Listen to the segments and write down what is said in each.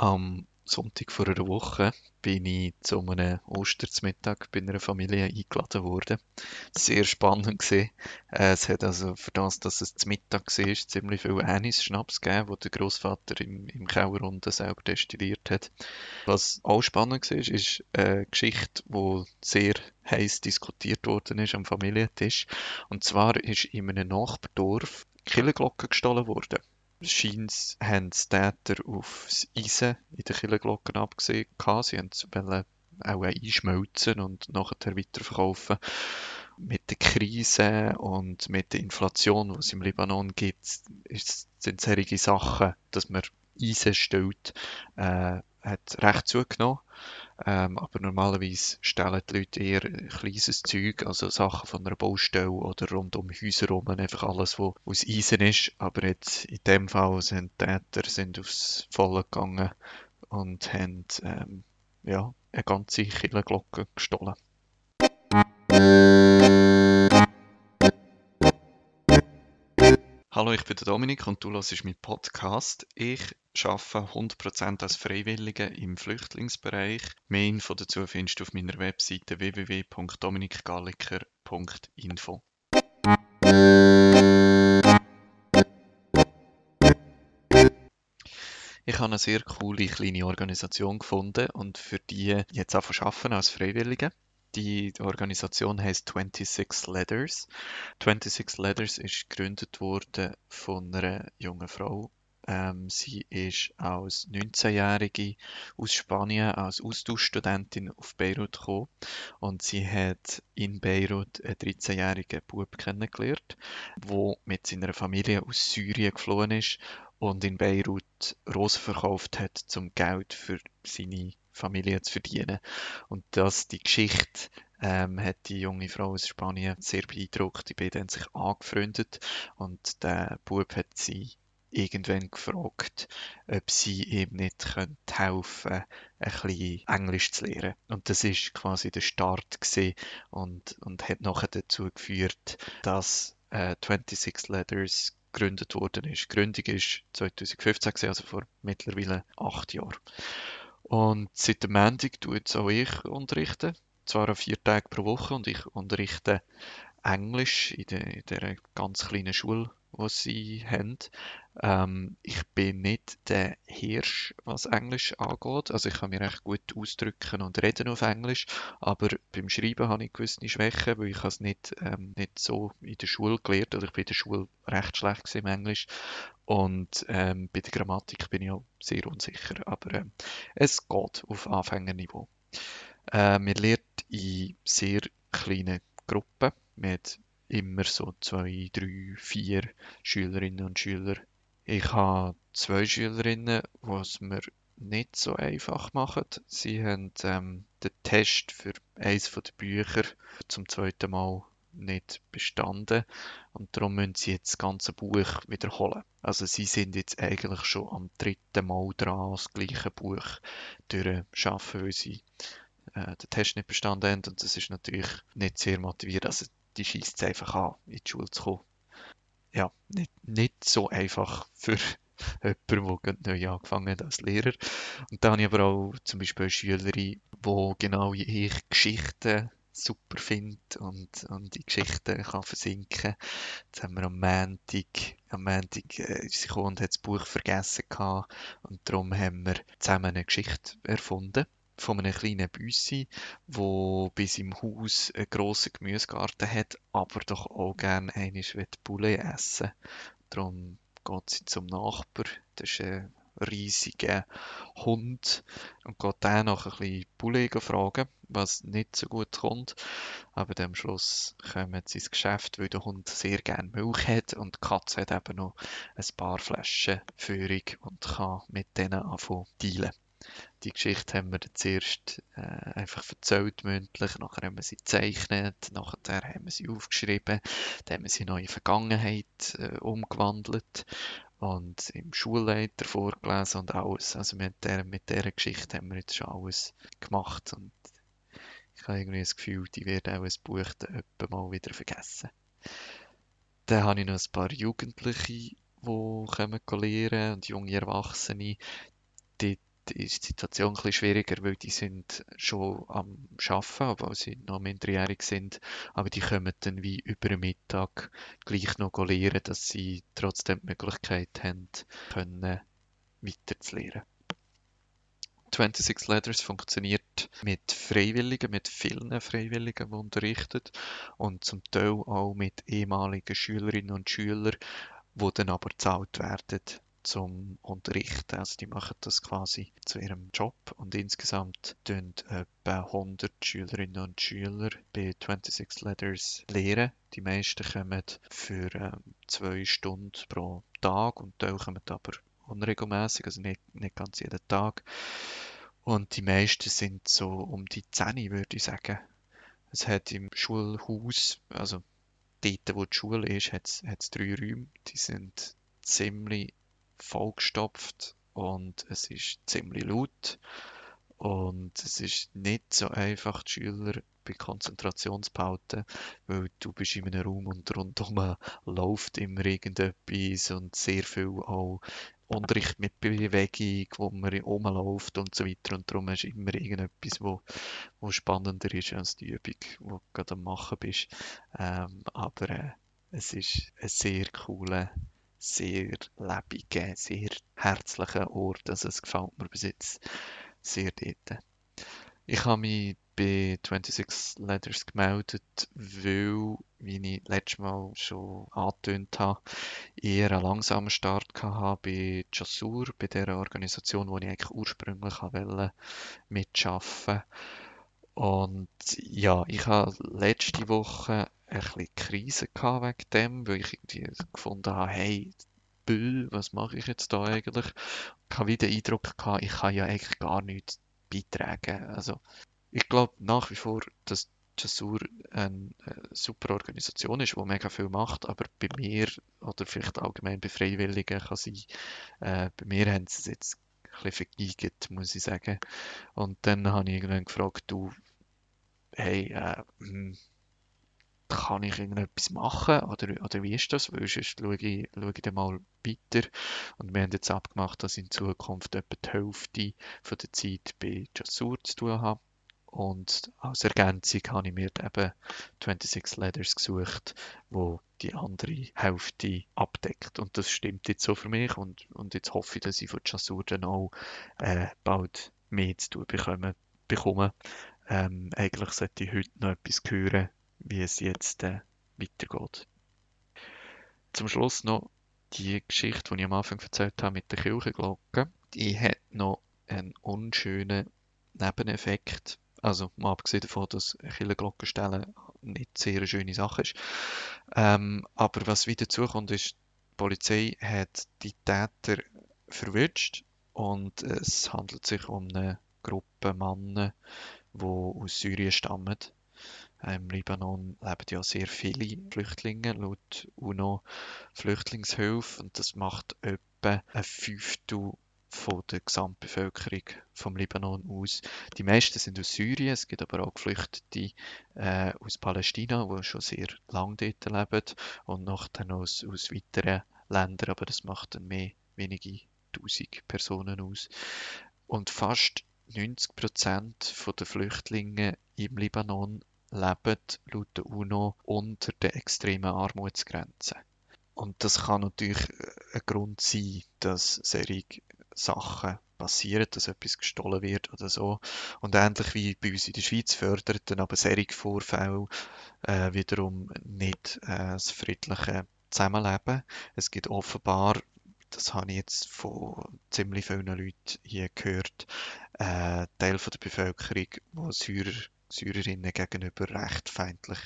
Am Sonntag vor einer Woche bin ich zu einem Ostermittag bei einer Familie eingeladen worden. Sehr spannend gesehen. Es hat also für das, dass es zum Mittag war, ziemlich viel Anis-Schnaps gegeben, wo der Großvater im, im Keller unten selber destilliert hat. Was auch spannend war, ist eine Geschichte, die sehr heiß diskutiert worden ist am Familientisch. Und zwar ist in einem Nachbardorf Killenglocke gestohlen worden scheint haben die Täter auf das Eisen in den Kirchenglocken abgesehen. Sie wollten auch einschmelzen und nachher weiterverkaufen. Mit der Krise und mit der Inflation, die es im Libanon gibt, sind solche Sachen, dass man Eisen stellt, äh, hat recht zugenommen. Ähm, aber normalerweise stellen die Leute eher kleines Zeug, also Sachen von einer Baustelle oder rund um Häuser herum, einfach alles, was aus Eisen ist. Aber jetzt in dem Fall sind die Täter sind aufs Volle gegangen und haben ähm, ja, eine ganze Kirchenglocke gestohlen. Hallo, ich bin der Dominik und du hörst meinen Podcast. Ich arbeite 100% als Freiwillige im Flüchtlingsbereich. Mehr Info dazu findest du auf meiner Webseite www.dominikgalliker.info. Ich habe eine sehr coole kleine Organisation gefunden und für die jetzt auch arbeiten als Freiwillige. Die Organisation heißt 26 Letters. 26 Letters ist gegründet worden von einer jungen Frau. Ähm, sie ist als 19-Jährige aus Spanien als Austauschstudentin auf Beirut gekommen und sie hat in Beirut einen 13-jährigen Bub kennengelernt, der mit seiner Familie aus Syrien geflohen ist und in Beirut Rosen verkauft hat, zum Geld für seine Familie zu verdienen. Und das, die Geschichte ähm, hat die junge Frau aus Spanien sehr beeindruckt. Die beiden haben sich angefreundet und der Bub hat sie irgendwann gefragt, ob sie ihm nicht helfen könnte, ein bisschen Englisch zu lernen. Und das ist quasi der Start und, und hat nachher dazu geführt, dass äh, 26 Letters gegründet worden ist. Die Gründung ist 2015, gewesen, also vor mittlerweile acht Jahren. Und seit dem Montag tue jetzt auch ich unterrichten. Zwar an vier Tage pro Woche und ich unterrichte Englisch in, der, in dieser ganz kleinen Schule, die sie haben. Ähm, ich bin nicht der Hirsch, was Englisch angeht. Also ich kann mich recht gut ausdrücken und reden auf Englisch, aber beim Schreiben habe ich gewisse Schwächen, weil ich es nicht, ähm, nicht so in der Schule gelernt oder ich bin in der Schule recht schlecht im Englisch und ähm, bei der Grammatik bin ich auch sehr unsicher, aber ähm, es geht auf Anfängerniveau. Äh, wir lernen in sehr kleinen Gruppen mit immer so zwei, drei, vier Schülerinnen und Schüler. Ich habe zwei Schülerinnen, es mir nicht so einfach machen. Sie haben ähm, den Test für eines der Bücher zum zweiten Mal nicht bestanden und darum müssen sie jetzt das ganze Buch wiederholen. Also sie sind jetzt eigentlich schon am dritten Mal dran, das gleiche Buch durchschaffen, weil sie äh, den Test nicht bestanden haben und das ist natürlich nicht sehr motiviert. Also die schießt es einfach an, in die Schule zu kommen. Ja, nicht, nicht so einfach für jemanden, der neu angefangen hat als Lehrer. Und dann habe ich aber auch zum Beispiel eine Schülerin, die genau ich Geschichten super finde und, und die Geschichten kann versinken. Jetzt haben wir am Montag, am Montag äh, ist sie gekommen und hat das Buch vergessen gehabt. Und darum haben wir zusammen eine Geschichte erfunden von einem kleinen Büssi, wo bei seinem Haus einen grossen Gemüsegarten hat, aber doch auch gerne einmal Poulet essen. Darum geht sie zum Nachbar, das ist ein riesiger Hund und geht den noch ein bisschen Poulet fragen, was nicht so gut kommt. Aber am Schluss kommen sie ins Geschäft, weil der Hund sehr gerne Milch hat und die Katze hat eben noch ein paar Flaschen Führung und kann mit denen anfangen dealen. Die Geschichte haben wir zuerst äh, einfach erzählt mündlich, nachher haben wir sie gezeichnet, nachher haben wir sie aufgeschrieben, dann haben wir sie in neue Vergangenheit äh, umgewandelt und im Schulleiter vorgelesen und alles. Also mit der, mit dieser Geschichte haben wir jetzt schon alles gemacht und ich habe irgendwie das Gefühl, die werden auch ein Buch dann mal wieder vergessen. Dann habe ich noch ein paar Jugendliche, die kommen lernen und junge Erwachsene. Ist die Situation ein schwieriger, weil die sind schon am Arbeiten, obwohl sie noch minderjährig sind, aber die kommen dann wie über den Mittag gleich noch lernen, dass sie trotzdem die Möglichkeit haben, können weiterzulernen. 26 Letters funktioniert mit Freiwilligen, mit vielen Freiwilligen, die unterrichten und zum Teil auch mit ehemaligen Schülerinnen und Schülern, die dann aber bezahlt werden zum Unterrichten. Also die machen das quasi zu ihrem Job und insgesamt tun etwa 100 Schülerinnen und Schüler bei 26 Letters lehren. Die meisten kommen für ähm, zwei Stunden pro Tag und Teil kommen aber unregelmäßig, also nicht, nicht ganz jeden Tag. Und die meisten sind so um die 10, würde ich sagen. Es hat im Schulhaus, also dort, wo die Schule ist, hat es drei Räume. Die sind ziemlich vollgestopft und es ist ziemlich laut. Und es ist nicht so einfach, die Schüler bei Konzentration zu behalten, weil du bist in einem Raum und rundherum läuft immer irgendetwas und sehr viel auch Unterricht mit Bewegung, wo man rumläuft und so weiter. Und darum ist immer irgendetwas, wo, wo spannender ist als die Übung, die du gerade am machen bist. Ähm, aber äh, es ist ein sehr cooler, sehr lebiger, sehr herzlicher Ort. Also es gefällt mir bis jetzt sehr dort. Ich habe mich bei 26 Letters gemeldet, weil, wie ich letztes Mal schon angetönt habe, eher einen langsamen Start hatte bei Jassur, bei der Organisation, wo ich eigentlich ursprünglich wollte mitarbeiten. Und ja, ich hatte letzte Woche ein bisschen Krise wegen dem, weil ich irgendwie gefunden habe, hey, Büll, was mache ich jetzt da eigentlich? Ich habe wieder den Eindruck gehabt, ich kann ja eigentlich gar nichts beitragen. Also ich glaube nach wie vor, dass Jassur eine äh, super Organisation ist, die mega viel macht, aber bei mir oder vielleicht allgemein bei Freiwilligen kann sein, äh, bei mir haben sie es jetzt ein bisschen vergeigt, muss ich sagen. Und dann habe ich irgendwann gefragt, du, hey, äh, hm, kann ich irgendetwas machen oder, oder wie ist das? Weil sonst schaue ich, schaue ich dann mal weiter. Und wir haben jetzt abgemacht, dass ich in Zukunft etwa die Hälfte von der Zeit bei Jassur zu tun habe. Und als Ergänzung habe ich mir eben 26 Letters gesucht, wo die andere Hälfte abdeckt. Und das stimmt jetzt so für mich. Und, und jetzt hoffe ich, dass ich von Jassur dann auch äh, bald mehr zu tun bekomme. bekomme. Ähm, eigentlich sollte ich heute noch etwas hören wie es jetzt äh, weitergeht. Zum Schluss noch die Geschichte, die ich am Anfang erzählt habe mit der Kirchenglocke. Die hat noch einen unschönen Nebeneffekt. Also mal abgesehen davon, dass Kirchenglocke stellen nicht sehr eine schöne Sache ist. Ähm, aber was wieder zukommt, ist, die Polizei hat die Täter verwünscht und es handelt sich um eine Gruppe Männer, die aus Syrien stammen. Im Libanon leben ja sehr viele Flüchtlinge, laut UNO-Flüchtlingshilfe. Und das macht etwa ein Fünftel von der Gesamtbevölkerung vom Libanon aus. Die meisten sind aus Syrien, es gibt aber auch Geflüchtete äh, aus Palästina, die schon sehr lange dort leben und noch dann aus, aus weiteren Ländern, aber das macht dann mehr wenige tausend Personen aus. Und fast 90 Prozent der Flüchtlinge im Libanon leben laut der UNO unter der extremen Armutsgrenze. Und das kann natürlich ein Grund sein, dass solche Sachen passieren, dass etwas gestohlen wird oder so. Und ähnlich wie bei uns in der Schweiz fördert dann aber solche Vorfälle äh, wiederum nicht äh, das friedliche Zusammenleben. Es gibt offenbar, das habe ich jetzt von ziemlich vielen Leuten hier gehört, äh, Teil von der Bevölkerung, die Syrer Syrerinnen gegenüber recht feindlich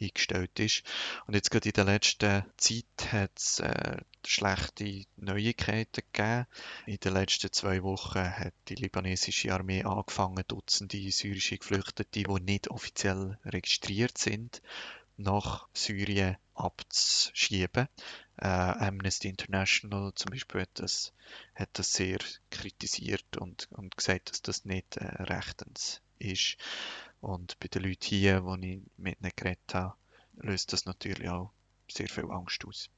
eingestellt ist. Und jetzt gerade in der letzten Zeit hat es äh, schlechte Neuigkeiten gegeben. In den letzten zwei Wochen hat die libanesische Armee angefangen, Dutzende syrische Geflüchtete, die nicht offiziell registriert sind, nach Syrien abzuschieben. Äh, Amnesty International zum Beispiel hat das, hat das sehr kritisiert und, und gesagt, dass das nicht äh, rechtens ist. Und bei den Leuten hier, die ich mit ihnen geredet habe, löst das natürlich auch sehr viel Angst aus.